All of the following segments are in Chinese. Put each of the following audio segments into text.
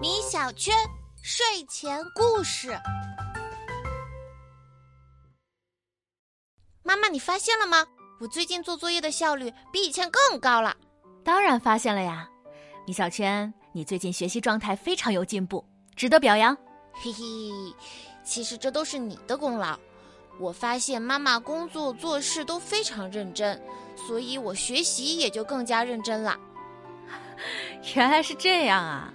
米小圈睡前故事。妈妈，你发现了吗？我最近做作业的效率比以前更高了。当然发现了呀，米小圈，你最近学习状态非常有进步，值得表扬。嘿嘿，其实这都是你的功劳。我发现妈妈工作做事都非常认真，所以我学习也就更加认真了。原来是这样啊！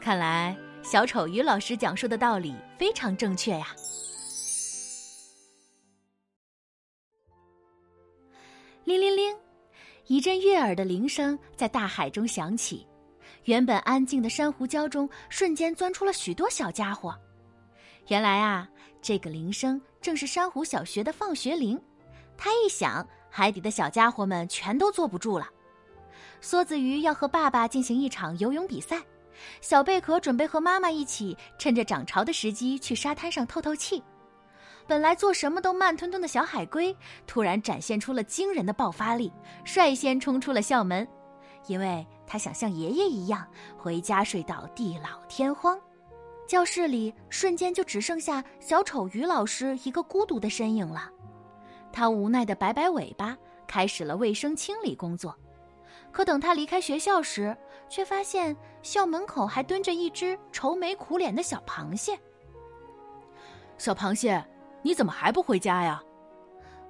看来小丑鱼老师讲述的道理非常正确呀。铃铃铃，一阵悦耳的铃声在大海中响起，原本安静的珊瑚礁中瞬间钻出了许多小家伙。原来啊。这个铃声正是珊瑚小学的放学铃，它一响，海底的小家伙们全都坐不住了。梭子鱼要和爸爸进行一场游泳比赛，小贝壳准备和妈妈一起趁着涨潮的时机去沙滩上透透气。本来做什么都慢吞吞的小海龟，突然展现出了惊人的爆发力，率先冲出了校门，因为他想像爷爷一样回家睡到地老天荒。教室里瞬间就只剩下小丑鱼老师一个孤独的身影了，他无奈的摆摆尾巴，开始了卫生清理工作。可等他离开学校时，却发现校门口还蹲着一只愁眉苦脸的小螃蟹。小螃蟹，你怎么还不回家呀？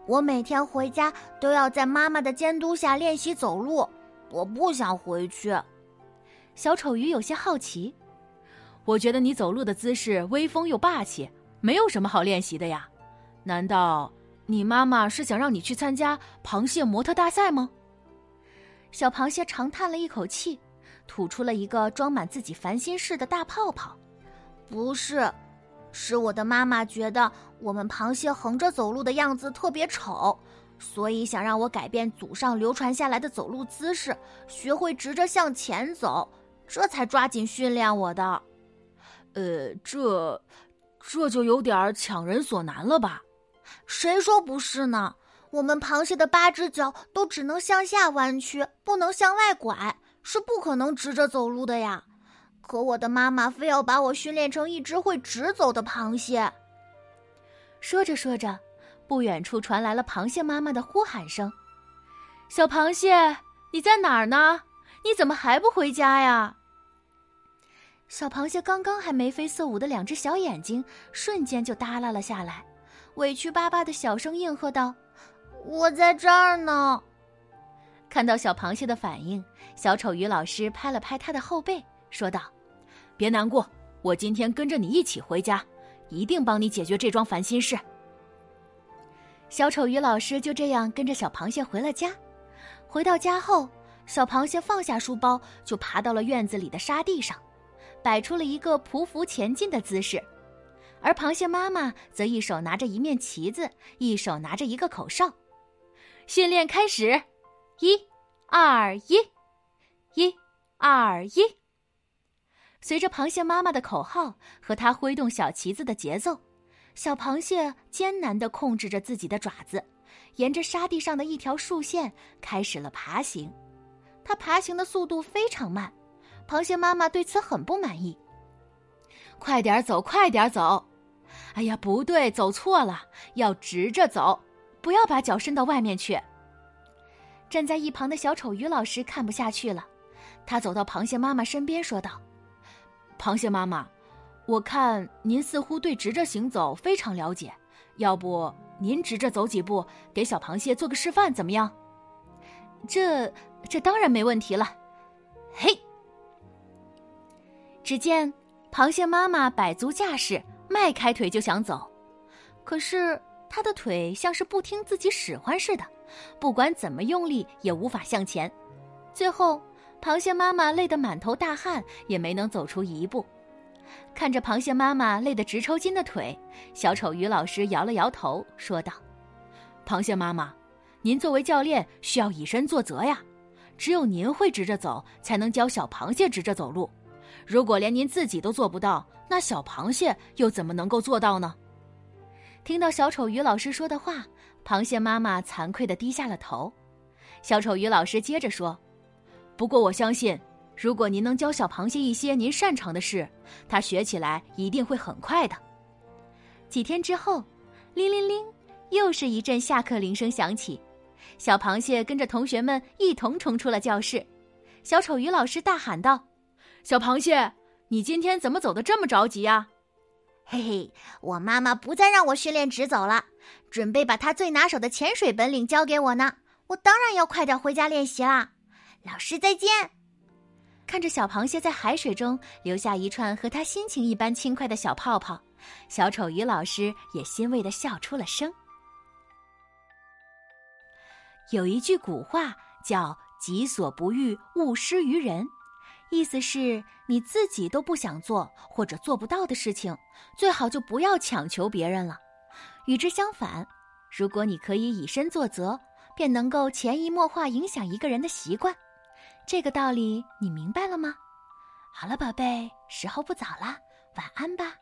我每天回家都要在妈妈的监督下练习走路，我不想回去。小丑鱼有些好奇。我觉得你走路的姿势威风又霸气，没有什么好练习的呀。难道你妈妈是想让你去参加螃蟹模特大赛吗？小螃蟹长叹了一口气，吐出了一个装满自己烦心事的大泡泡。不是，是我的妈妈觉得我们螃蟹横着走路的样子特别丑，所以想让我改变祖上流传下来的走路姿势，学会直着向前走，这才抓紧训练我的。呃，这，这就有点强人所难了吧？谁说不是呢？我们螃蟹的八只脚都只能向下弯曲，不能向外拐，是不可能直着走路的呀。可我的妈妈非要把我训练成一只会直走的螃蟹。说着说着，不远处传来了螃蟹妈妈的呼喊声：“小螃蟹，你在哪儿呢？你怎么还不回家呀？”小螃蟹刚刚还眉飞色舞的两只小眼睛，瞬间就耷拉了下来，委屈巴巴的小声应和道：“我在这儿呢。”看到小螃蟹的反应，小丑鱼老师拍了拍他的后背，说道：“别难过，我今天跟着你一起回家，一定帮你解决这桩烦心事。”小丑鱼老师就这样跟着小螃蟹回了家。回到家后，小螃蟹放下书包，就爬到了院子里的沙地上。摆出了一个匍匐前进的姿势，而螃蟹妈妈则一手拿着一面旗子，一手拿着一个口哨。训练开始，一、二、一，一、二、一。随着螃蟹妈妈的口号和它挥动小旗子的节奏，小螃蟹艰难地控制着自己的爪子，沿着沙地上的一条竖线开始了爬行。它爬行的速度非常慢。螃蟹妈妈对此很不满意。快点走，快点走！哎呀，不对，走错了，要直着走，不要把脚伸到外面去。站在一旁的小丑鱼老师看不下去了，他走到螃蟹妈妈身边说道：“螃蟹妈妈，我看您似乎对直着行走非常了解，要不您直着走几步，给小螃蟹做个示范，怎么样？”这这当然没问题了。嘿。只见螃蟹妈妈摆足架势，迈开腿就想走，可是他的腿像是不听自己使唤似的，不管怎么用力也无法向前。最后，螃蟹妈妈累得满头大汗，也没能走出一步。看着螃蟹妈妈累得直抽筋的腿，小丑鱼老师摇了摇头，说道：“螃蟹妈妈，您作为教练需要以身作则呀，只有您会直着走，才能教小螃蟹直着走路。”如果连您自己都做不到，那小螃蟹又怎么能够做到呢？听到小丑鱼老师说的话，螃蟹妈妈惭愧的低下了头。小丑鱼老师接着说：“不过我相信，如果您能教小螃蟹一些您擅长的事，它学起来一定会很快的。几天之后，铃铃铃，又是一阵下课铃声响起，小螃蟹跟着同学们一同冲出了教室。小丑鱼老师大喊道：“小螃蟹，你今天怎么走的这么着急呀？”“嘿嘿，我妈妈不再让我训练直走了，准备把她最拿手的潜水本领教给我呢。我当然要快点回家练习啦。”老师再见。看着小螃蟹在海水中留下一串和它心情一般轻快的小泡泡。小丑鱼老师也欣慰的笑出了声。有一句古话叫“己所不欲，勿施于人”，意思是你自己都不想做或者做不到的事情，最好就不要强求别人了。与之相反，如果你可以以身作则，便能够潜移默化影响一个人的习惯。这个道理你明白了吗？好了，宝贝，时候不早了，晚安吧。